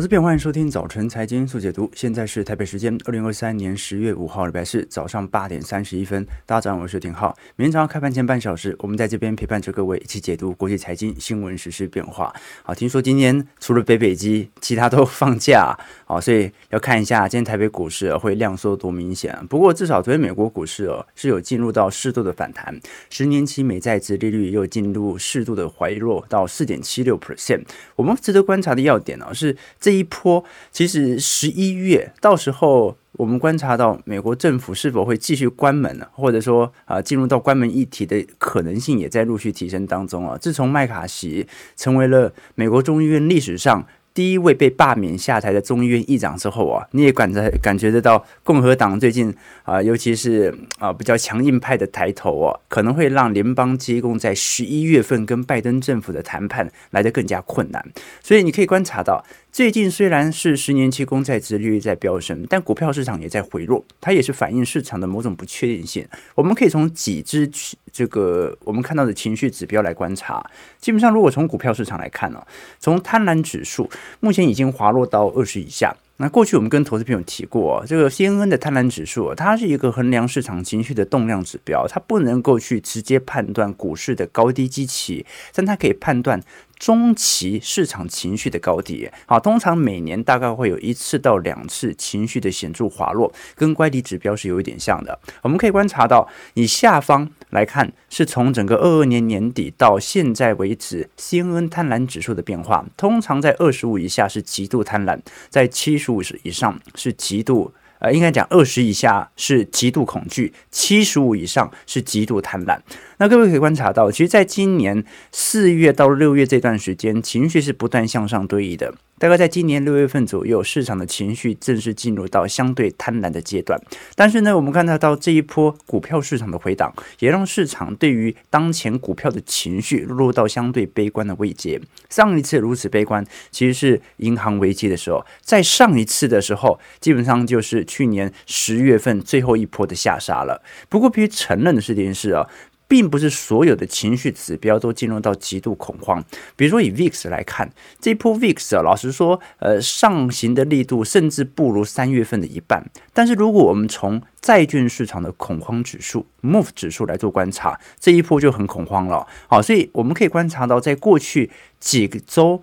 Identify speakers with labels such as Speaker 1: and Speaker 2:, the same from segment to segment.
Speaker 1: 投资篇，欢迎收听早晨财经速解读。现在是台北时间二零二三年十月五号礼拜四早上八点三十一分。大家早上好，我是廷浩。每天早上开盘前半小时，我们在这边陪伴着各位一起解读国际财经新闻、时事变化。好，听说今天除了北北基，其他都放假。好，所以要看一下今天台北股市会量缩多明显。不过至少昨天美国股市哦是有进入到适度的反弹，十年期美债殖利率又进入适度的回落到四点七六 percent。我们值得观察的要点呢是。这一波其实十一月到时候，我们观察到美国政府是否会继续关门呢？或者说啊，进入到关门议题的可能性也在陆续提升当中啊。自从麦卡锡成为了美国众议院历史上。第一位被罢免下台的众议院议长之后啊，你也感觉感觉得到共和党最近啊，尤其是啊比较强硬派的抬头啊，可能会让联邦机构在十一月份跟拜登政府的谈判来得更加困难。所以你可以观察到，最近虽然是十年期公债殖利率在飙升，但股票市场也在回落，它也是反映市场的某种不确定性。我们可以从几只这个我们看到的情绪指标来观察。基本上，如果从股票市场来看呢，从贪婪指数。目前已经滑落到二十以下。那过去我们跟投资朋友提过，这个 CNN 的贪婪指数，它是一个衡量市场情绪的动量指标，它不能够去直接判断股市的高低基期，但它可以判断。中期市场情绪的高低，好，通常每年大概会有一次到两次情绪的显著滑落，跟乖离指标是有一点像的。我们可以观察到，以下方来看，是从整个二二年年底到现在为止，CNN 贪婪指数的变化，通常在二十五以下是极度贪婪，在七十五以上是极度。呃，应该讲二十以下是极度恐惧，七十五以上是极度贪婪。那各位可以观察到，其实在今年四月到六月这段时间，情绪是不断向上堆移的。大概在今年六月份左右，市场的情绪正式进入到相对贪婪的阶段。但是呢，我们看得到这一波股票市场的回档，也让市场对于当前股票的情绪落到相对悲观的位阶。上一次如此悲观，其实是银行危机的时候。在上一次的时候，基本上就是去年十月份最后一波的下杀了。不过必须承认的是这件事啊。并不是所有的情绪指标都进入到极度恐慌。比如说以 VIX 来看，这一波 VIX 啊，老实说，呃，上行的力度甚至不如三月份的一半。但是如果我们从债券市场的恐慌指数 MOVE 指数来做观察，这一波就很恐慌了。好，所以我们可以观察到，在过去几个周。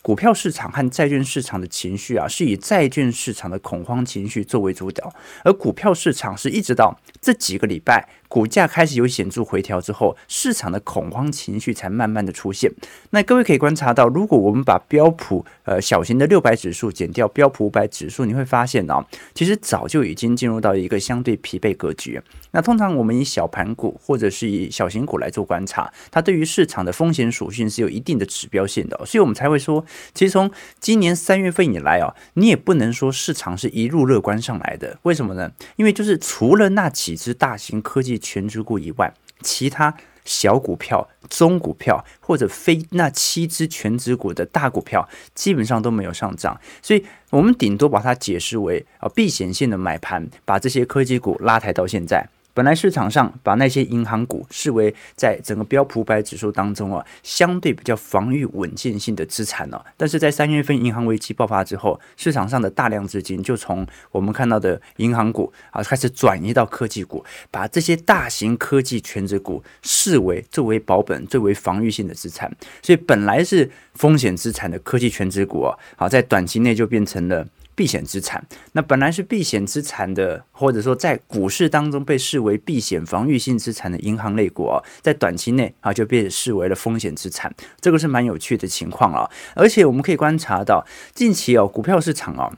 Speaker 1: 股票市场和债券市场的情绪啊，是以债券市场的恐慌情绪作为主导，而股票市场是一直到这几个礼拜股价开始有显著回调之后，市场的恐慌情绪才慢慢的出现。那各位可以观察到，如果我们把标普呃小型的六百指数减掉标普五百指数，你会发现啊，其实早就已经进入到一个相对疲惫格局。那通常我们以小盘股或者是以小型股来做观察，它对于市场的风险属性是有一定的指标性的，所以我们才会说。其实从今年三月份以来啊，你也不能说市场是一路乐观上来的。为什么呢？因为就是除了那几只大型科技全职股以外，其他小股票、中股票或者非那七只全职股的大股票，基本上都没有上涨。所以我们顶多把它解释为啊避险性的买盘，把这些科技股拉抬到现在。本来市场上把那些银行股视为在整个标普百指数当中啊，相对比较防御稳健性的资产呢。但是在三月份银行危机爆发之后，市场上的大量资金就从我们看到的银行股啊开始转移到科技股，把这些大型科技权值股视为作为保本、最为防御性的资产。所以本来是风险资产的科技权值股啊，好在短期内就变成了。避险资产，那本来是避险资产的，或者说在股市当中被视为避险防御性资产的银行类股啊，在短期内啊就被视为了风险资产，这个是蛮有趣的情况啊。而且我们可以观察到，近期哦，股票市场哦。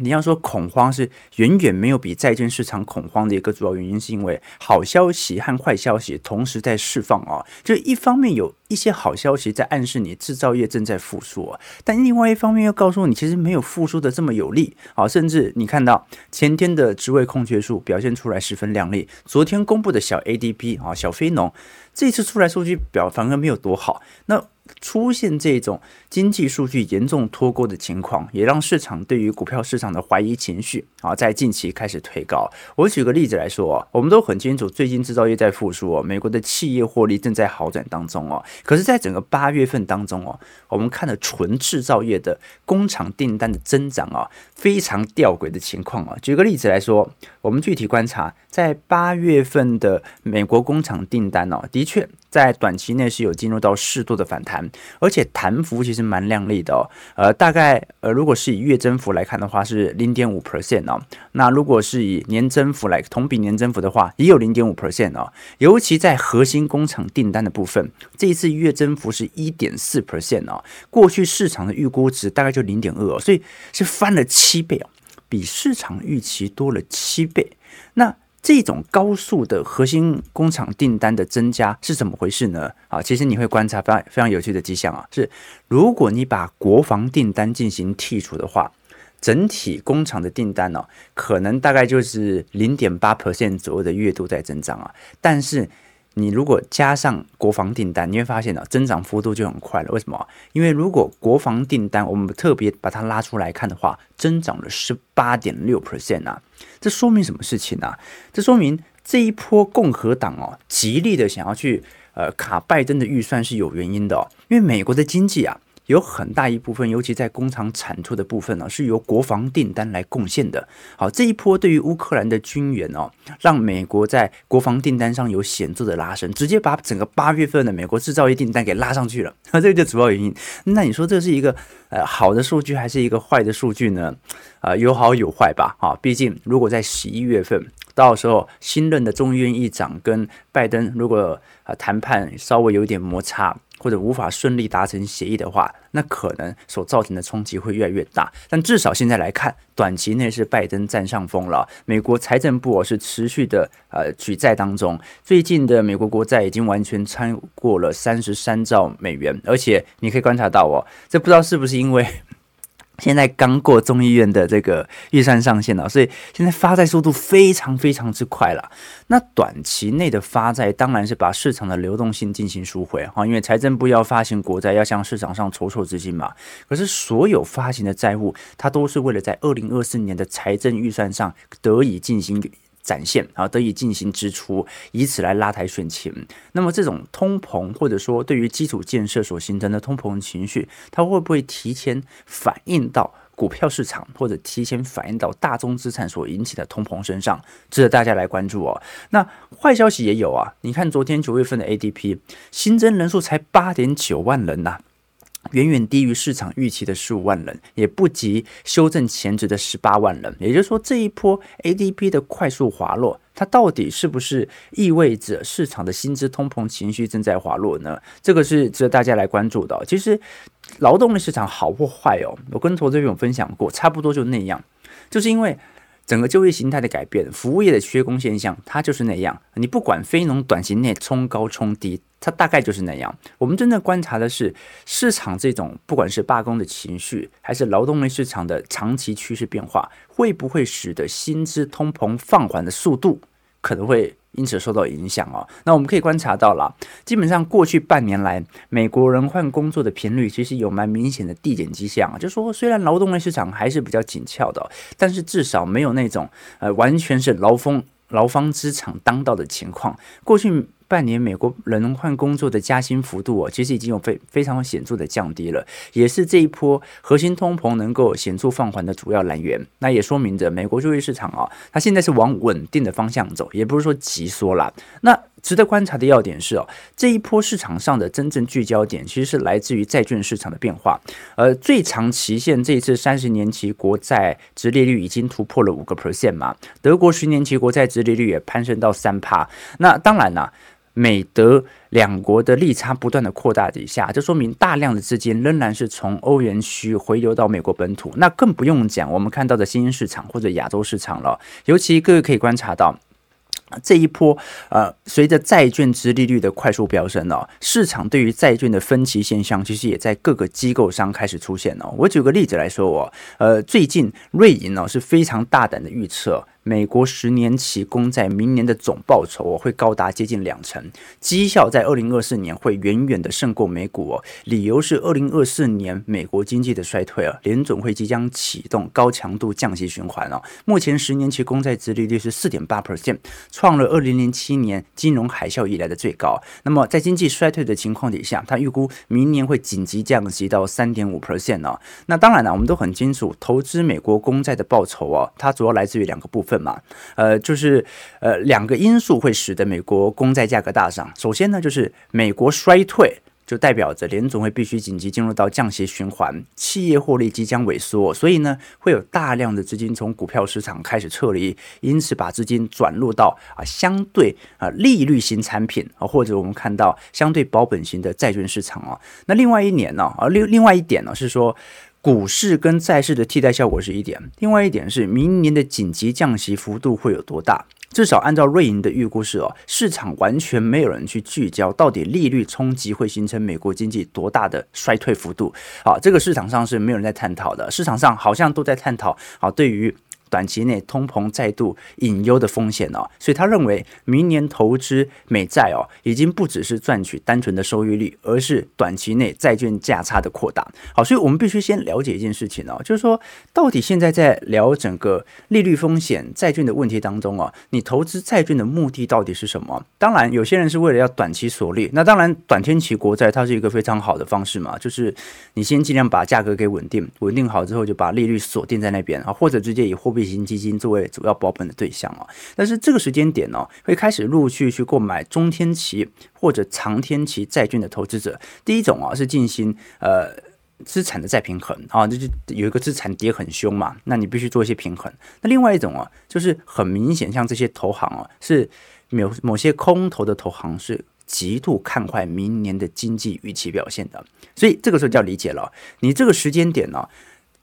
Speaker 1: 你要说恐慌是远远没有比债券市场恐慌的一个主要原因，是因为好消息和坏消息同时在释放啊。就一方面有一些好消息在暗示你制造业正在复苏，但另外一方面又告诉你其实没有复苏的这么有力啊。甚至你看到前天的职位空缺数表现出来十分亮丽，昨天公布的小 ADP 啊小非农这次出来数据表反而没有多好。那出现这种经济数据严重脱钩的情况，也让市场对于股票市场的怀疑情绪啊，在近期开始推高。我举个例子来说，我们都很清楚，最近制造业在复苏，美国的企业获利正在好转当中哦。可是，在整个八月份当中哦，我们看了纯制造业的工厂订单的增长啊，非常吊诡的情况啊。举个例子来说，我们具体观察，在八月份的美国工厂订单哦，的确。在短期内是有进入到适度的反弹，而且弹幅其实蛮亮丽的哦。呃，大概呃，如果是以月增幅来看的话，是零点五 percent 哦。那如果是以年增幅来同比年增幅的话，也有零点五 percent 哦。尤其在核心工厂订单的部分，这一次月增幅是一点四 percent 哦。过去市场的预估值大概就零点二哦，所以是翻了七倍哦，比市场预期多了七倍。那这种高速的核心工厂订单的增加是怎么回事呢？啊，其实你会观察非常非常有趣的迹象啊，是如果你把国防订单进行剔除的话，整体工厂的订单呢，可能大概就是零点八 percent 左右的月度在增长啊，但是。你如果加上国防订单，你会发现呢，增长幅度就很快了。为什么？因为如果国防订单我们特别把它拉出来看的话，增长了十八点六 percent 啊，这说明什么事情呢？这说明这一波共和党哦，极力的想要去呃卡拜登的预算是有原因的哦，因为美国的经济啊。有很大一部分，尤其在工厂产出的部分呢，是由国防订单来贡献的。好，这一波对于乌克兰的军援哦，让美国在国防订单上有显著的拉升，直接把整个八月份的美国制造业订单给拉上去了。这个就主要原因。那你说这是一个呃好的数据，还是一个坏的数据呢？啊、有好有坏吧。啊，毕竟如果在十一月份，到时候新任的众议院议长跟拜登如果啊谈判稍微有点摩擦。或者无法顺利达成协议的话，那可能所造成的冲击会越来越大。但至少现在来看，短期内是拜登占上风了。美国财政部是持续的呃举债当中，最近的美国国债已经完全超过了三十三兆美元，而且你可以观察到哦，这不知道是不是因为。现在刚过众议院的这个预算上限了，所以现在发债速度非常非常之快了。那短期内的发债当然是把市场的流动性进行赎回哈，因为财政部要发行国债，要向市场上筹措资金嘛。可是所有发行的债务，它都是为了在二零二四年的财政预算上得以进行。展现啊，得以进行支出，以此来拉抬选情。那么，这种通膨或者说对于基础建设所形成的通膨情绪，它会不会提前反映到股票市场，或者提前反映到大宗资产所引起的通膨身上？值得大家来关注哦。那坏消息也有啊，你看昨天九月份的 ADP 新增人数才八点九万人呐、远远低于市场预期的十五万人，也不及修正前值的十八万人。也就是说，这一波 ADP 的快速滑落，它到底是不是意味着市场的薪资通膨情绪正在滑落呢？这个是值得大家来关注的。其实，劳动力市场好或坏哦，我跟投资朋友分享过，差不多就那样，就是因为。整个就业形态的改变，服务业的缺工现象，它就是那样。你不管非农短期内冲高冲低，它大概就是那样。我们真正观察的是市场这种，不管是罢工的情绪，还是劳动力市场的长期趋势变化，会不会使得薪资通膨放缓的速度可能会因此受到影响哦，那我们可以观察到了，基本上过去半年来，美国人换工作的频率其实有蛮明显的递减迹象啊。就说，虽然劳动力市场还是比较紧俏的，但是至少没有那种呃完全是劳风劳方资产当道的情况。过去。半年，美国人换工作的加薪幅度哦，其实已经有非非常显著的降低了，也是这一波核心通膨能够显著放缓的主要来源。那也说明着美国就业市场啊，它现在是往稳定的方向走，也不是说急缩了。那值得观察的要点是哦，这一波市场上的真正聚焦点其实是来自于债券市场的变化。呃，最长期限这一次三十年期国债殖利率已经突破了五个 percent 嘛，德国十年期国债殖利率也攀升到三趴。那当然啦。美德两国的利差不断的扩大底下，这说明大量的资金仍然是从欧元区回流到美国本土。那更不用讲我们看到的新兴市场或者亚洲市场了。尤其各位可以观察到，这一波呃，随着债券之利率的快速飙升哦，市场对于债券的分歧现象，其实也在各个机构上开始出现了。我举个例子来说，我呃，最近瑞银呢是非常大胆的预测。美国十年期公债明年的总报酬哦会高达接近两成，绩效在二零二四年会远远的胜过美股哦。理由是二零二四年美国经济的衰退啊，联准会即将启动高强度降息循环哦。目前十年期公债殖利率是四点八 percent，创了二零零七年金融海啸以来的最高。那么在经济衰退的情况底下，他预估明年会紧急降息到三点五 percent 哦。那当然了，我们都很清楚，投资美国公债的报酬哦，它主要来自于两个部分嘛，呃，就是呃两个因素会使得美国公债价格大涨。首先呢，就是美国衰退。就代表着联总会必须紧急进入到降息循环，企业获利即将萎缩，所以呢，会有大量的资金从股票市场开始撤离，因此把资金转入到啊相对啊利率型产品啊，或者我们看到相对保本型的债券市场啊。那另外一年呢啊另另外一点呢是说，股市跟债市的替代效果是一点，另外一点是明年的紧急降息幅度会有多大？至少按照瑞银的预估是哦，市场完全没有人去聚焦到底利率冲击会形成美国经济多大的衰退幅度，好，这个市场上是没有人在探讨的，市场上好像都在探讨，好，对于。短期内通膨再度隐忧的风险哦，所以他认为明年投资美债哦，已经不只是赚取单纯的收益率，而是短期内债券价差的扩大。好，所以我们必须先了解一件事情哦，就是说到底现在在聊整个利率风险债券的问题当中哦，你投资债券的目的到底是什么？当然，有些人是为了要短期锁利，那当然短天期国债它是一个非常好的方式嘛，就是你先尽量把价格给稳定，稳定好之后就把利率锁定在那边啊，或者直接以货币。型基金作为主要保本的对象啊，但是这个时间点呢，会开始陆续去购买中天期或者长天期债券的投资者，第一种啊是进行呃资产的再平衡啊，就是有一个资产跌很凶嘛，那你必须做一些平衡。那另外一种啊，就是很明显，像这些投行啊，是某某些空头的投行是极度看坏明年的经济预期表现的，所以这个时候就要理解了，你这个时间点呢，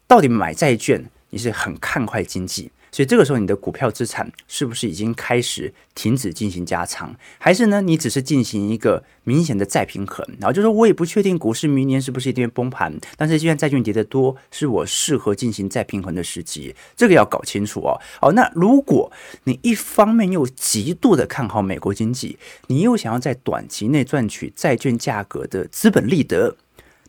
Speaker 1: 到底买债券？你是很看坏经济，所以这个时候你的股票资产是不是已经开始停止进行加仓，还是呢？你只是进行一个明显的再平衡，然后就说我也不确定股市明年是不是一定会崩盘，但是既然债券跌得多，是我适合进行再平衡的时机，这个要搞清楚哦。好，那如果你一方面又极度的看好美国经济，你又想要在短期内赚取债券价格的资本利得，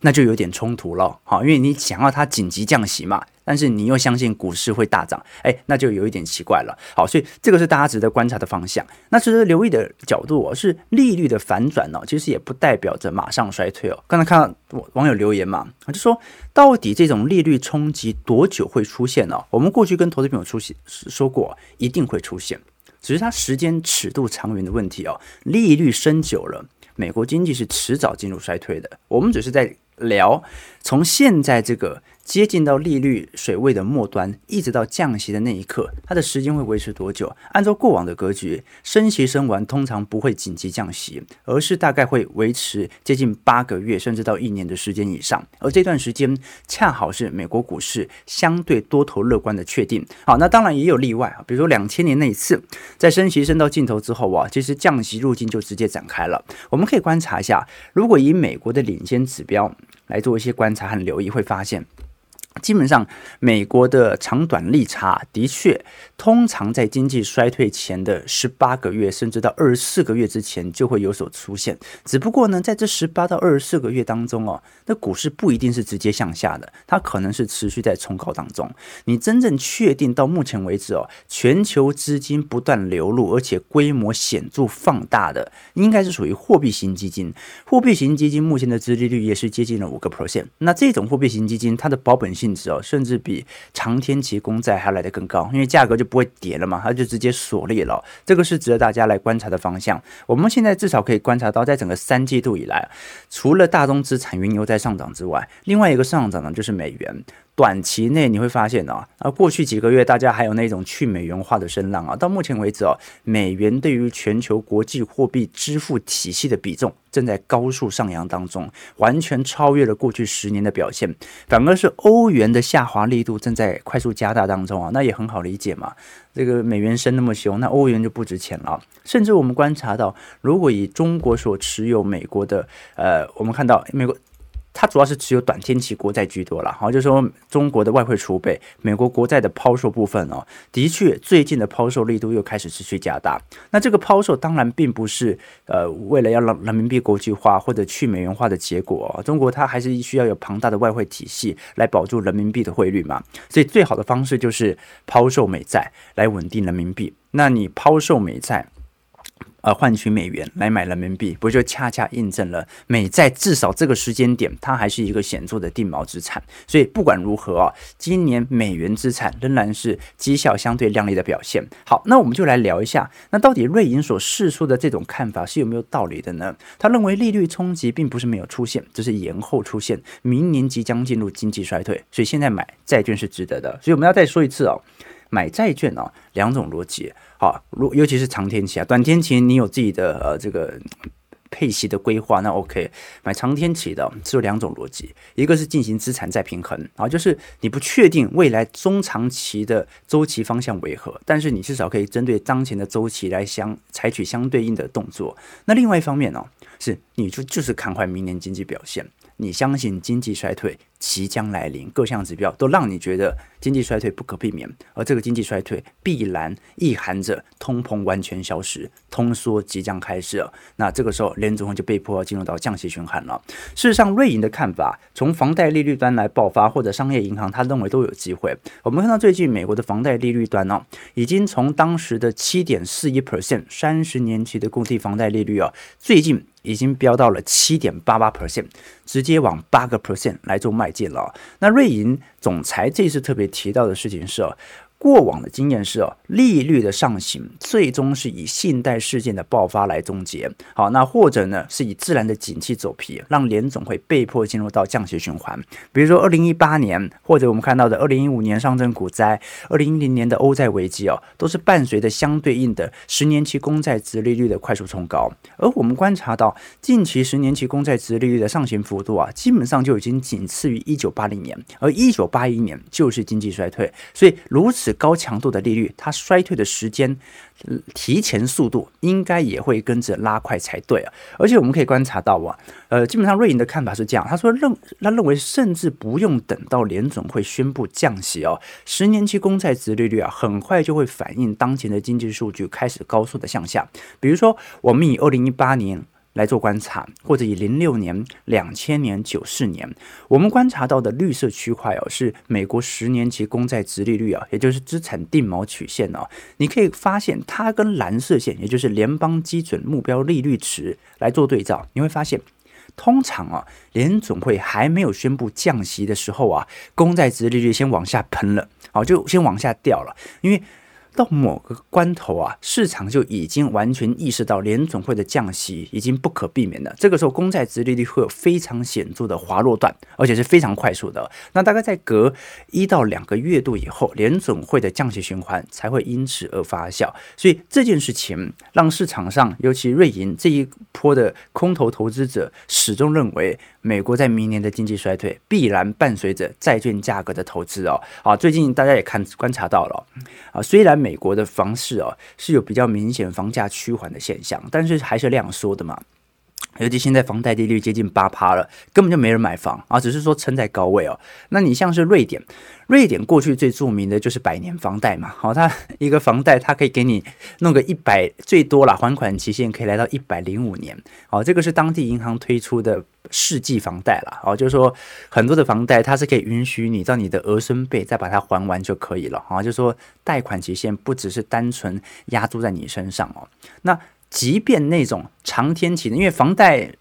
Speaker 1: 那就有点冲突了。好，因为你想要它紧急降息嘛。但是你又相信股市会大涨，哎，那就有一点奇怪了。好，所以这个是大家值得观察的方向。那值得留意的角度哦，是利率的反转哦，其实也不代表着马上衰退哦。刚才看到网友留言嘛，就说到底这种利率冲击多久会出现呢？我们过去跟投资朋友出现说过，一定会出现，只是它时间尺度长远的问题哦。利率升久了，美国经济是迟早进入衰退的。我们只是在聊从现在这个。接近到利率水位的末端，一直到降息的那一刻，它的时间会维持多久？按照过往的格局，升息升完通常不会紧急降息，而是大概会维持接近八个月，甚至到一年的时间以上。而这段时间恰好是美国股市相对多头乐观的确定。好，那当然也有例外啊，比如说两千年那一次，在升息升到尽头之后啊，其实降息路径就直接展开了。我们可以观察一下，如果以美国的领先指标来做一些观察和留意，会发现。基本上，美国的长短利差的确通常在经济衰退前的十八个月，甚至到二十四个月之前就会有所出现。只不过呢，在这十八到二十四个月当中哦，那股市不一定是直接向下的，它可能是持续在冲高当中。你真正确定到目前为止哦，全球资金不断流入，而且规模显著放大的，应该是属于货币型基金。货币型基金目前的资利率也是接近了五个 percent。那这种货币型基金，它的保本性。甚至比长天期公债还来得更高，因为价格就不会跌了嘛，它就直接锁裂了。这个是值得大家来观察的方向。我们现在至少可以观察到，在整个三季度以来，除了大宗资产原油在上涨之外，另外一个上涨呢就是美元。短期内你会发现啊，啊，过去几个月大家还有那种去美元化的声浪啊，到目前为止哦，美元对于全球国际货币支付体系的比重正在高速上扬当中，完全超越了过去十年的表现。反而是欧元的下滑力度正在快速加大当中啊，那也很好理解嘛。这个美元升那么凶，那欧元就不值钱了。甚至我们观察到，如果以中国所持有美国的，呃，我们看到美国。它主要是持有短天期国债居多了。好，就是说中国的外汇储备、美国国债的抛售部分哦，的确最近的抛售力度又开始持续加大。那这个抛售当然并不是呃为了要让人民币国际化或者去美元化的结果。中国它还是需要有庞大的外汇体系来保住人民币的汇率嘛。所以最好的方式就是抛售美债来稳定人民币。那你抛售美债，呃，换取美元来买人民币，不就恰恰印证了美债至少这个时间点，它还是一个显著的定锚资产。所以不管如何啊，今年美元资产仍然是绩效相对亮丽的表现。好，那我们就来聊一下，那到底瑞银所释出的这种看法是有没有道理的呢？他认为利率冲击并不是没有出现，只是延后出现，明年即将进入经济衰退，所以现在买债券是值得的。所以我们要再说一次哦。买债券哦，两种逻辑。好，如尤其是长天期啊，短天期你有自己的呃这个配息的规划，那 OK。买长天期的只有两种逻辑，一个是进行资产再平衡啊，就是你不确定未来中长期的周期方向为何，但是你至少可以针对当前的周期来相采取相对应的动作。那另外一方面呢，是你就就是看坏明年经济表现。你相信经济衰退即将来临，各项指标都让你觉得经济衰退不可避免，而这个经济衰退必然意含着通膨完全消失，通缩即将开始。那这个时候，联准会就被迫要进入到降息循环了。事实上，瑞银的看法，从房贷利率端来爆发，或者商业银行，他认为都有机会。我们看到最近美国的房贷利率端呢，已经从当时的七点四一 percent 三十年期的固定房贷利率啊，最近。已经飙到了七点八八 percent，直接往八个 percent 来做迈进了。那瑞银总裁这次特别提到的事情是。过往的经验是哦，利率的上行最终是以信贷事件的爆发来终结。好，那或者呢是以自然的景气走皮，让联总会被迫进入到降息循环。比如说二零一八年，或者我们看到的二零一五年上证股灾，二零一零年的欧债危机哦，都是伴随着相对应的十年期公债殖利率的快速冲高。而我们观察到近期十年期公债殖利率的上行幅度啊，基本上就已经仅次于一九八零年，而一九八一年就是经济衰退，所以如此。高强度的利率，它衰退的时间提前速度应该也会跟着拉快才对啊！而且我们可以观察到啊，呃，基本上瑞银的看法是这样，他说认他认为甚至不用等到联总会宣布降息哦，十年期公债殖利率啊，很快就会反映当前的经济数据开始高速的向下。比如说，我们以二零一八年。来做观察，或者以零六年、两千年、九四年，我们观察到的绿色区块哦，是美国十年期公债殖利率啊，也就是资产定锚曲线哦。你可以发现，它跟蓝色线，也就是联邦基准目标利率值来做对照，你会发现，通常啊，联总会还没有宣布降息的时候啊，公债殖利率先往下喷了，好，就先往下掉了，因为。到某个关头啊，市场就已经完全意识到联准会的降息已经不可避免了。这个时候，公债殖利率会有非常显著的滑落段，而且是非常快速的。那大概在隔一到两个月度以后，联准会的降息循环才会因此而发酵。所以这件事情让市场上，尤其瑞银这一波的空头投资者始终认为，美国在明年的经济衰退必然伴随着债券价格的投资哦。啊，最近大家也看观察到了啊，虽然美国的房市哦是有比较明显房价趋缓的现象，但是还是量缩的嘛。尤其现在房贷利率接近八趴了，根本就没人买房啊，只是说撑在高位哦。那你像是瑞典，瑞典过去最著名的就是百年房贷嘛，好，它 一个房贷它可以给你弄个一百，最多了，还款期限可以来到一百零五年。好，这个是当地银行推出的世纪房贷了，好，就是说很多的房贷它是可以允许你到你的儿孙辈再把它还完就可以了，好，就是说贷款期限不只是单纯押注在你身上哦，那。即便那种长天期的，因为房贷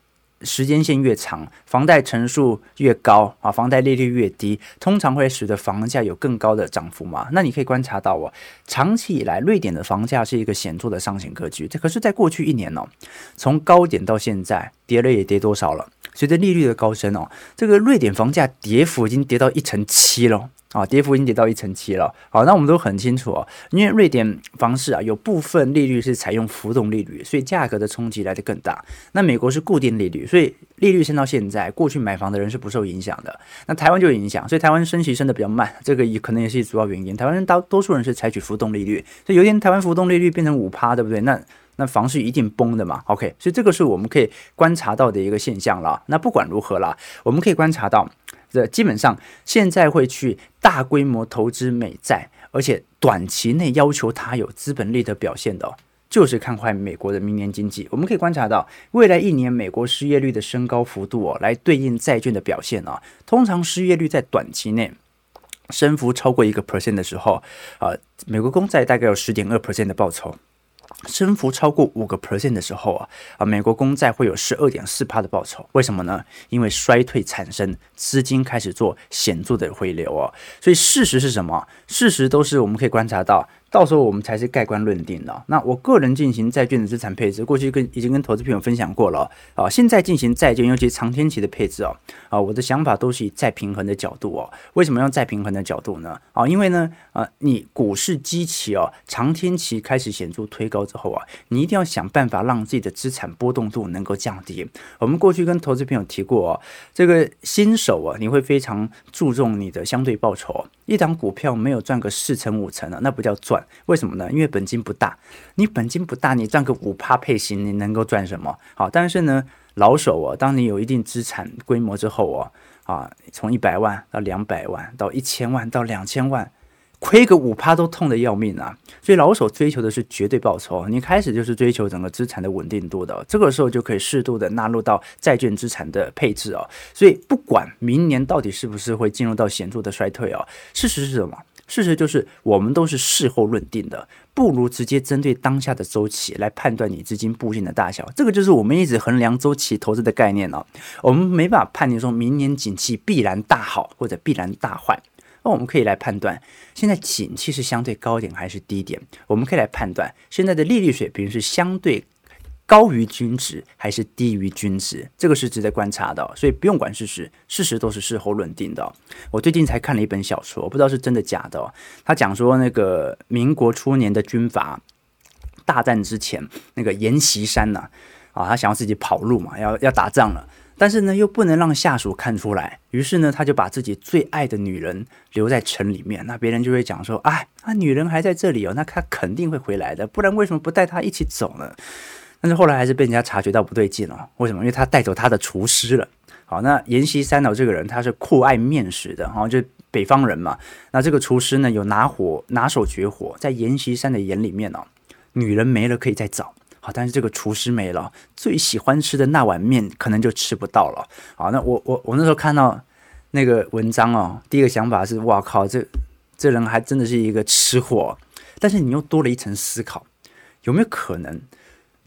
Speaker 1: 时间线越长，房贷成数越高啊，房贷利率越低，通常会使得房价有更高的涨幅嘛。那你可以观察到哦，长期以来瑞典的房价是一个显著的上行格局。这可是在过去一年哦，从高点到现在跌了也跌多少了？随着利率的高升哦，这个瑞典房价跌幅已经跌到一成七了。啊，跌幅已经跌到一成七了。好，那我们都很清楚哦，因为瑞典房市啊有部分利率是采用浮动利率，所以价格的冲击来得更大。那美国是固定利率，所以利率升到现在，过去买房的人是不受影响的。那台湾就有影响，所以台湾升息升得比较慢，这个也可能也是主要原因。台湾人大多数人是采取浮动利率，所以有一天台湾浮动利率变成五趴，对不对？那那房市一定崩的嘛。OK，所以这个是我们可以观察到的一个现象了。那不管如何啦，我们可以观察到。这基本上现在会去大规模投资美债，而且短期内要求它有资本利得表现的，就是看坏美国的明年经济。我们可以观察到，未来一年美国失业率的升高幅度哦，来对应债券的表现啊。通常失业率在短期内升幅超过一个 percent 的时候，啊，美国公债大概有十点二 percent 的报酬。升幅超过五个 percent 的时候啊，啊，美国公债会有十二点四趴的报酬。为什么呢？因为衰退产生，资金开始做显著的回流哦。所以事实是什么？事实都是我们可以观察到。到时候我们才是盖棺论定的。那我个人进行债券的资产配置，过去跟已经跟投资朋友分享过了啊。现在进行债券，尤其长天期的配置哦，啊，我的想法都是以再平衡的角度哦。为什么用再平衡的角度呢？啊，因为呢，啊，你股市基期哦，长天期开始显著推高之后啊，你一定要想办法让自己的资产波动度能够降低。我们过去跟投资朋友提过哦，这个新手啊，你会非常注重你的相对报酬。一档股票没有赚个四成五成的，那不叫赚。为什么呢？因为本金不大，你本金不大，你赚个五趴配息，你能够赚什么？好，但是呢，老手哦，当你有一定资产规模之后哦，啊，从一百万到两百万到一千万到两千万，亏个五趴都痛得要命啊！所以老手追求的是绝对报酬，你开始就是追求整个资产的稳定度的，这个时候就可以适度的纳入到债券资产的配置哦。所以不管明年到底是不是会进入到显著的衰退哦，事实是什么？事实就是，我们都是事后论定的，不如直接针对当下的周期来判断你资金布局的大小。这个就是我们一直衡量周期投资的概念哦。我们没办法判定说明年景气必然大好或者必然大坏，那我们可以来判断现在景气是相对高点还是低点。我们可以来判断现在的利率水平是相对。高于均值还是低于均值，这个是值得观察的，所以不用管事实，事实都是事后论定的。我最近才看了一本小说，我不知道是真的假的。他讲说那个民国初年的军阀大战之前，那个阎锡山呐，啊，他想要自己跑路嘛，要要打仗了，但是呢又不能让下属看出来，于是呢他就把自己最爱的女人留在城里面，那别人就会讲说，哎，那女人还在这里哦，那他肯定会回来的，不然为什么不带她一起走呢？但是后来还是被人家察觉到不对劲了。为什么？因为他带走他的厨师了。好，那阎锡山呢？这个人他是酷爱面食的，哈，就北方人嘛。那这个厨师呢，有拿火拿手绝活，在阎锡山的眼里面呢，女人没了可以再找。好，但是这个厨师没了，最喜欢吃的那碗面可能就吃不到了。好，那我我我那时候看到那个文章哦，第一个想法是：哇靠，这这人还真的是一个吃货。但是你又多了一层思考，有没有可能？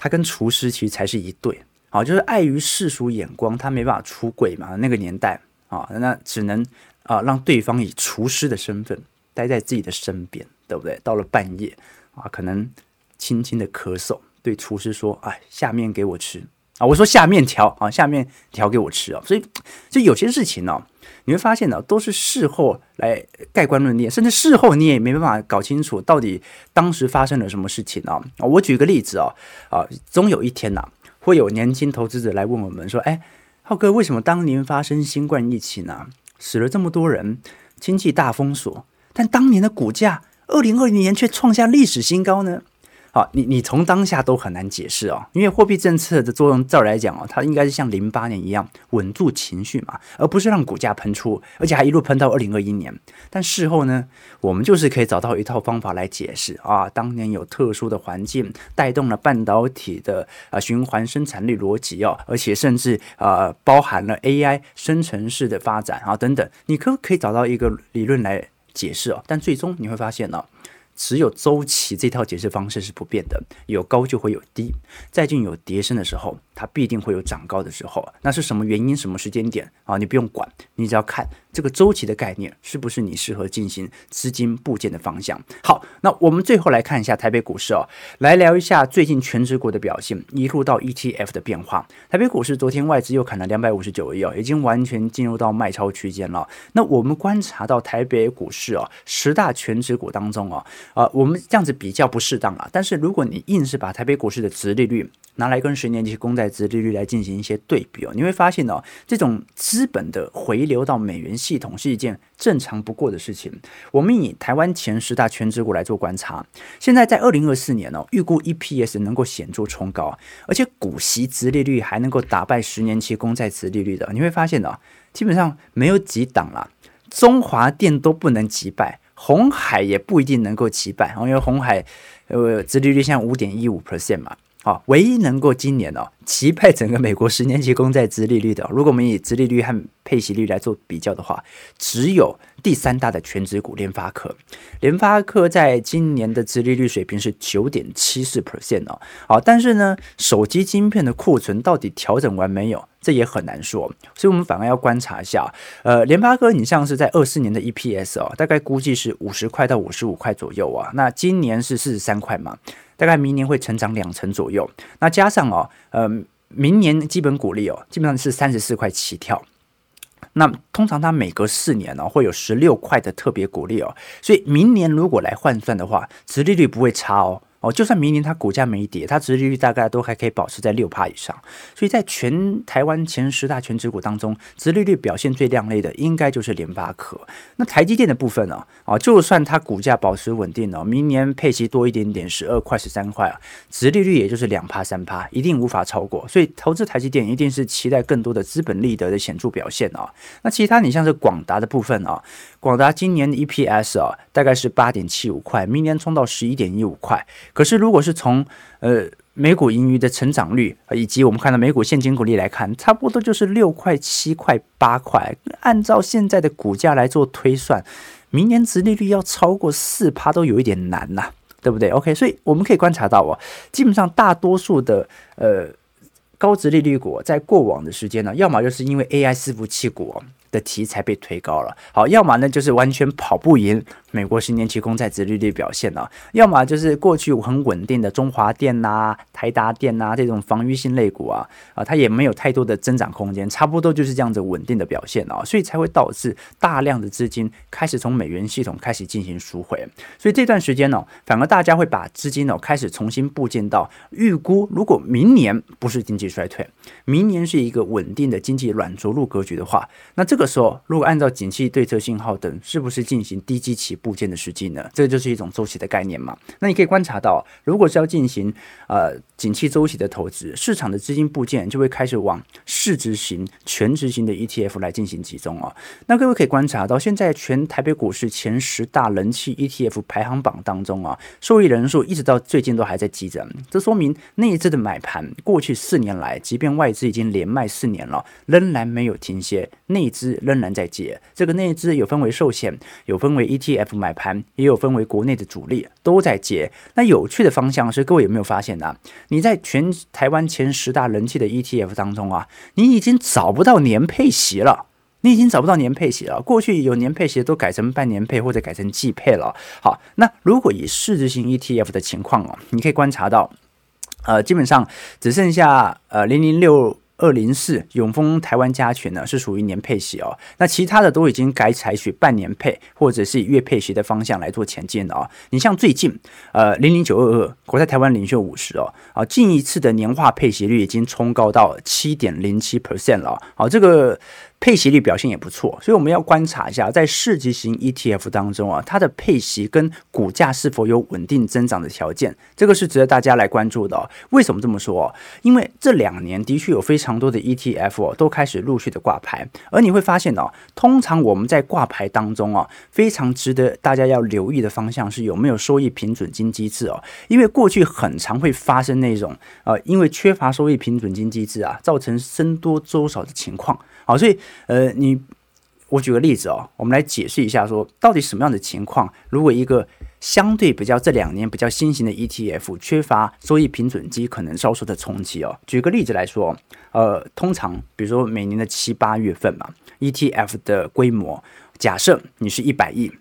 Speaker 1: 他跟厨师其实才是一对，好，就是碍于世俗眼光，他没办法出轨嘛。那个年代啊，那只能啊让对方以厨师的身份待在自己的身边，对不对？到了半夜啊，可能轻轻的咳嗽，对厨师说：“哎，下面给我吃啊！”我说：“下面条啊，下面条给我吃啊！”所以，就有些事情呢。你会发现呢，都是事后来盖棺论定，甚至事后你也没办法搞清楚到底当时发生了什么事情啊！我举个例子啊，啊，总有一天呐，会有年轻投资者来问我们说：“哎，浩哥，为什么当年发生新冠疫情呢，死了这么多人，经济大封锁，但当年的股价二零二零年却创下历史新高呢？”好，你你从当下都很难解释哦，因为货币政策的作用，照来讲哦，它应该是像零八年一样稳住情绪嘛，而不是让股价喷出，而且还一路喷到二零二一年。但事后呢，我们就是可以找到一套方法来解释啊，当年有特殊的环境带动了半导体的啊循环生产率逻辑哦，而且甚至啊包含了 AI 生成式的发展啊等等，你可不可以找到一个理论来解释哦？但最终你会发现呢、只有周期这套解释方式是不变的，有高就会有低，债券有跌升的时候，它必定会有涨高的时候。那是什么原因？什么时间点啊？你不用管，你只要看这个周期的概念是不是你适合进行资金部件的方向？好，那我们最后来看一下台北股市哦，来聊一下最近权值股的表现，一路到 ETF 的变化。台北股市昨天外资又砍了两百五十九亿哦，已经完全进入到卖超区间了。那我们观察到台北股市哦，十大权值股当中哦，呃，我们这样子比较不适当了。但是如果你硬是把台北股市的殖利率拿来跟十年期公债殖利率来进行一些对比哦，你会发现哦，这种资本的回流到美元系统是一件正常不过的事情。我们以台湾前十大权值股来做观察，现在在二零二四年哦，预估 EPS 能够显著冲高，而且股息殖利率还能够打败十年期公债殖利率的，你会发现哦，基本上没有几档了，中华电都不能击败，红海也不一定能够击败，因为红海呃殖利率现在五点一五 percent 嘛。啊，唯一能够今年哦击败整个美国十年期公债殖利率的，如果我们以殖利率和配息率来做比较的话，只有第三大的全职股联发科。联发科在今年的殖利率水平是九点七四 percent 哦。好，但是呢，手机晶片的库存到底调整完没有？这也很难说。所以我们反而要观察一下。呃，联发科，你像是在二四年的 EPS 哦，大概估计是五十块到五十五块左右啊。那今年是四十三块嘛。大概明年会成长两成左右，那加上哦，呃，明年基本股利哦，基本上是三十四块起跳。那通常它每隔四年呢、哦，会有十六块的特别股利哦，所以明年如果来换算的话，殖利率不会差哦。哦，就算明年它股价没跌，它殖利率大概都还可以保持在六趴以上。所以在全台湾前十大权值股当中，殖利率表现最亮丽的应该就是联发科。那台积电的部分呢？啊，就算它股价保持稳定哦，明年配息多一点点，十二块、十三块啊，殖利率也就是两趴、三趴，一定无法超过。所以投资台积电一定是期待更多的资本利得的显著表现啊。那其他你像是广达的部分啊，广达今年的 EPS 啊，大概是八点七五块，明年冲到十一点一五块。可是，如果是从呃每股盈余的成长率，以及我们看到每股现金股利来看，差不多就是六块、七块、八块。按照现在的股价来做推算，明年殖利率要超过四趴都有一点难呐、对不对？OK，所以我们可以观察到哦，基本上大多数的呃高殖利率股在过往的时间呢，要么就是因为 AI 伺服器股的题材被推高了，好，要么呢就是完全跑不赢。美国十年期公债殖利率表现啊，要么就是过去很稳定的中华电呐、台达电呐、这种防御性类股啊，啊，它也没有太多的增长空间，差不多就是这样子稳定的表现啊，所以才会导致大量的资金开始从美元系统开始进行赎回，所以这段时间呢、反而大家会把资金呢、开始重新部件到预估，如果明年不是经济衰退，明年是一个稳定的经济软着陆格局的话，那这个时候如果按照景气对策信号等，是不是进行低基期？部件的时机呢？这就是一种周期的概念嘛。那你可以观察到，如果是要进行呃景气周期的投资，市场的资金部件就会开始往市值型、全值型的 ETF 来进行集中哦。那各位可以观察到，现在全台北股市前十大人气 ETF 排行榜当中啊，受益人数一直到最近都还在激增。这说明内资的买盘过去四年来，即便外资已经连卖四年了，仍然没有停歇，内资仍然在接。这个内资有分为寿险，有分为 ETF。买盘也有分为国内的主力都在接。那有趣的方向是，各位有没有发现呢、你在全台湾前十大人气的 ETF 当中啊，你已经找不到年配席了。你已经找不到年配息了。过去有年配息都改成半年配或者改成季配了。好，那如果以市值型 ETF 的情况哦，你可以观察到，呃，基本上只剩下呃零零六。二零四永丰台湾加权呢是属于年配息哦，那其他的都已经改采取半年配或者是以月配息的方向来做前进了哦。你像最近呃零零九二二国泰台湾领袖五十哦，啊近一次的年化配息率已经冲高到七点零七 percent 了，好这个。配息率表现也不错，所以我们要观察一下，在市值型 ETF 当中啊，它的配息跟股价是否有稳定增长的条件，这个是值得大家来关注的哦。为什么这么说？因为这两年的确有非常多的 ETF 都开始陆续的挂牌，而你会发现哦，通常我们在挂牌当中啊，非常值得大家要留意的方向是有没有收益平准金机制哦，因为过去很常会发生那种呃，因为缺乏收益平准金机制啊，造成僧多粥少的情况。好，所以呃，你我举个例子哦，我们来解释一下说，到底什么样的情况，如果一个相对比较这两年比较新型的 ETF 缺乏收益平准基，可能遭受的冲击哦。举个例子来说，呃，通常比如说每年的七八月份嘛，ETF 的规模，假设你是一百亿。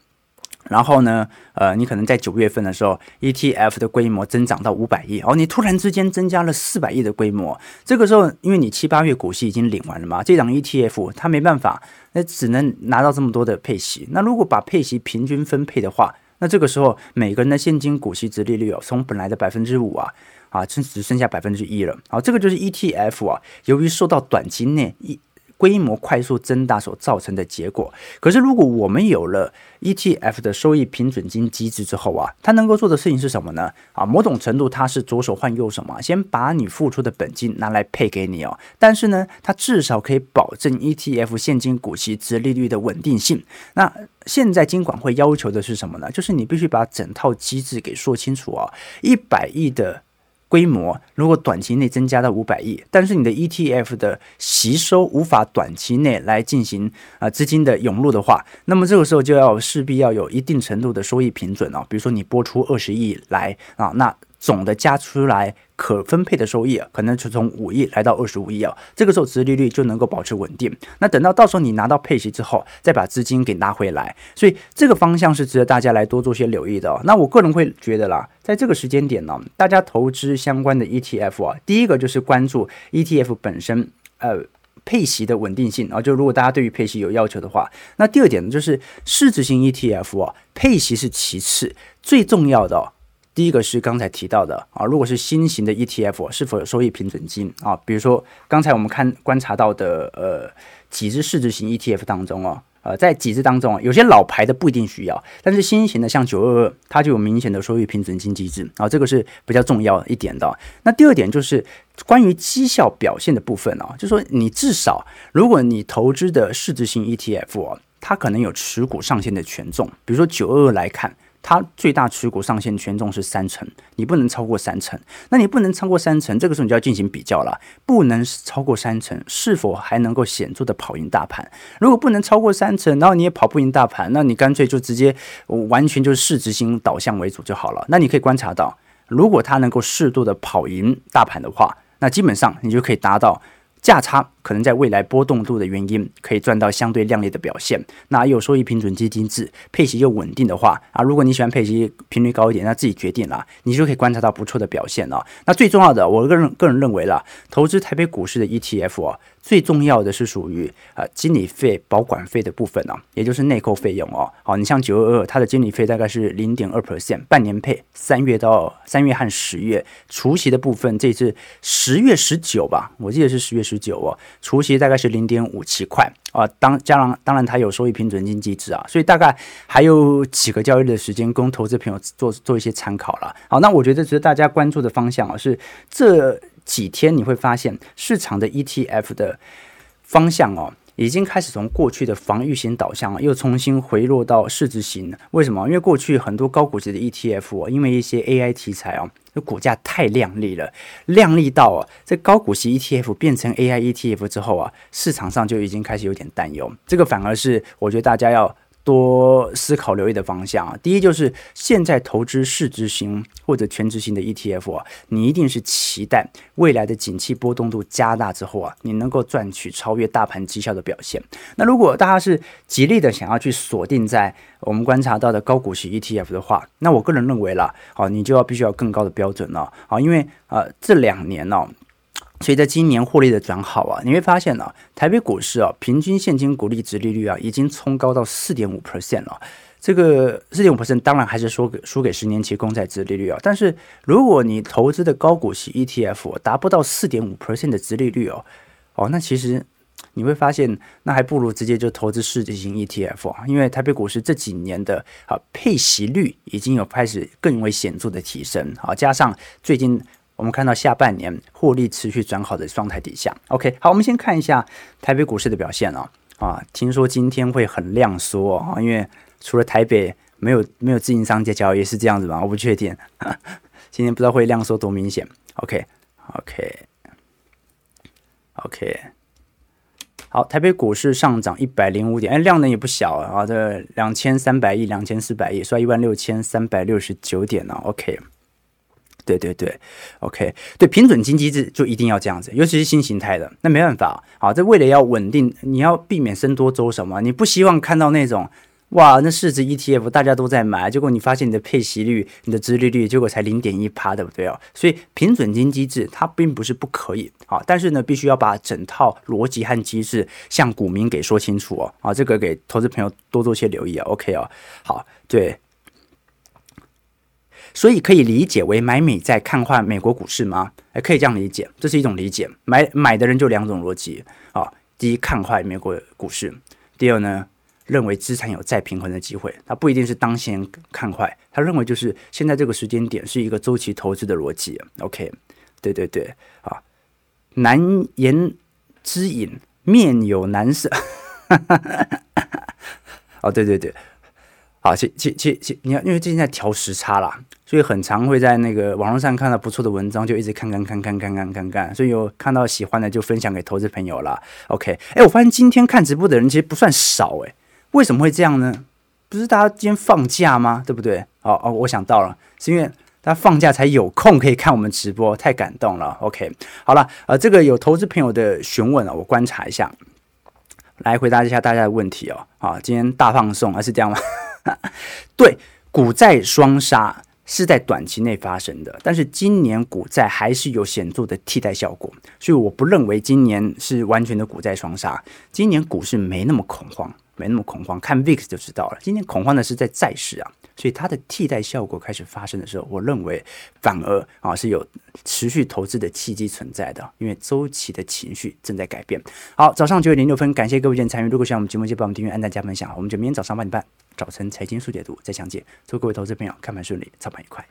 Speaker 1: 然后呢，呃，你可能在九月份的时候，ETF 的规模增长到五百亿，哦，你突然之间增加了四百亿的规模，这个时候，因为你七八月股息已经领完了嘛，这档 ETF 它没办法，那只能拿到这么多的配息。那如果把配息平均分配的话，那这个时候每个人的现金股息殖利率哦，从本来的百分之五啊，啊，只只剩下百分之一了。好，这个就是 ETF 啊，由于受到短期内一规模快速增大所造成的结果。可是，如果我们有了 ETF 的收益平准金机制之后啊，它能够做的事情是什么呢？啊，某种程度它是左手换右手嘛，先把你付出的本金拿来配给你哦。但是呢，它至少可以保证 ETF 现金股息值利率的稳定性。那现在金管会要求的是什么呢？就是你必须把整套机制给说清楚啊，一百亿的。规模如果短期内增加到五百亿，但是你的 ETF 的吸收无法短期内来进行啊资金的涌入的话，那么这个时候就要势必要有一定程度的收益平准哦，比如说你拨出二十亿来啊，那。总的加出来可分配的收益啊，可能就从五亿来到二十五亿啊，这个时候殖利率就能够保持稳定。那等到到时候你拿到配息之后，再把资金给拿回来，所以这个方向是值得大家来多做些留意的哦。那我个人会觉得啦，在这个时间点呢，大家投资相关的 ETF 啊，第一个就是关注 ETF 本身呃配息的稳定性啊，就如果大家对于配息有要求的话，那第二点呢就是市值型 ETF 啊，配息是其次，最重要的。第一个是刚才提到的啊，如果是新型的 ETF 是否有收益平准金啊？比如说刚才我们看观察到的呃几只市值型 ETF 当中哦，呃在几只当中有些老牌的不一定需要，但是新型的像九二二它就有明显的收益平准金机制啊，这个是比较重要一点的。那第二点就是关于绩效表现的部分啊，就说你至少如果你投资的市值型 ETF 啊，它可能有持股上限的权重，比如说九二二来看。它最大持股上限权重是三成，你不能超过三成。那你不能超过三成，这个时候你就要进行比较了。不能超过三成，是否还能够显著的跑赢大盘？如果不能超过三成，然后你也跑不赢大盘，那你干脆就直接完全就是市值型导向为主就好了。那你可以观察到，如果它能够适度的跑赢大盘的话，那基本上你就可以达到。价差可能在未来波动度的原因，可以赚到相对亮丽的表现。那又有收益平准基金制，配息又稳定的话啊，如果你喜欢配息频率高一点，那自己决定了，你就可以观察到不错的表现了。那最重要的，我个人个人认为了，投资台北股市的 ETF 啊。最重要的是属于呃经理费、保管费的部分呢、啊，也就是内扣费用哦。好，你像九二二，它的经理费大概是零点二 percent，半年配，三月到三月和十月，除息的部分这次十月十九吧，我记得是十月十九哦，除息大概是零点五七块啊。当当然当然它有收益平准金机制啊，所以大概还有几个交易的时间供投资朋友做做一些参考了。好，那我觉得值得大家关注的方向啊是这。几天你会发现市场的 ETF 的方向哦，已经开始从过去的防御型导向又重新回落到市值型。为什么？因为过去很多高股息的 ETF 哦，因为一些 AI 题材股价太靓丽了，靓丽到啊，这高股息 ETF 变成 AI ETF 之后啊，市场上就已经开始有点担忧。这个反而是我觉得大家要。多思考留意的方向啊，第一就是现在投资市值型或者全值型的 ETF 啊，你一定是期待未来的景气波动度加大之后啊，你能够赚取超越大盘绩效的表现。那如果大家是极力的想要去锁定在我们观察到的高股息 ETF 的话，那我个人认为啦，好，你就要必须要更高的标准了啊，因为呃这两年呢。随着今年获利的转好啊，你会发现呢、啊，台北股市啊，平均现金股利殖利率啊，已经冲高到四点五 percent 了。这个四点五 percent 当然还是输给输给十年期公债殖利率啊。但是如果你投资的高股息 ETF 达不到四点五 percent 的殖利率哦，哦，那其实你会发现，那还不如直接就投资市值型 ETF 啊，因为台北股市这几年的啊配息率已经有开始更为显著的提升啊，加上最近。我们看到下半年获利持续转好的状态底下，OK，好，我们先看一下台北股市的表现哦。啊，听说今天会很量缩啊，因为除了台北没有没有自营商在交易，是这样子吧？我不确定，今天不知道会量缩多明显。OK，OK，OK，好，台北股市上涨一百零五点，哎，量能也不小啊，这两千三百亿、两千四百亿，刷一万六千三百六十九点呢。OK，对对对，OK，对，平准金机制就一定要这样子，尤其是新形态的，那没办法啊，这为了要稳定，你要避免僧多粥少嘛，你不希望看到那种。哇，那市值 ETF 大家都在买，结果你发现你的配息率、你的殖利率，结果才零点一趴，对不对哦？所以平准金机制它并不是不可以啊，但是呢，必须要把整套逻辑和机制向股民给说清楚哦。啊，这个给投资朋友多做些留意啊。OK 哦，好，对，所以可以理解为买美债看坏美国股市吗？哎，可以这样理解，这是一种理解。买买的人就两种逻辑啊，第一看坏美国股市，第二呢？认为资产有再平衡的机会，他不一定是当前看坏，他认为就是现在这个时间点是一个周期投资的逻辑。OK，对对对，啊，难言之隐，面有难色。哦，对对对，好，其其其其，你看，因为最近在调时差啦，所以很常会在那个网络上看到不错的文章，就一直看看看看看看看看，所以有看到喜欢的就分享给投资朋友了。OK，哎，我发现今天看直播的人其实不算少，哎。为什么会这样呢？不是大家今天放假吗？对不对？哦哦，我想到了，是因为大家放假才有空可以看我们直播，太感动了。OK，好了，呃，这个有投资朋友的询问啊，我观察一下，来回答一下大家的问题哦。啊，今天大放送还是这样吗？对，股债双杀是在短期内发生的，但是今年股债还是有显著的替代效果，所以我不认为今年是完全的股债双杀。今年股市没那么恐慌。没那么恐慌，看 VIX 就知道了。今天恐慌的是在债市啊，所以它的替代效果开始发生的时候，我认为反而啊是有持续投资的契机存在的，因为周期的情绪正在改变。好，早上九点零六分，感谢各位今天参与。如果喜欢我们节目，就帮我们订阅、按赞、加分享。我们就明天早上八点半，早晨财经速解读再详解。祝各位投资朋友看盘顺利，操盘愉快。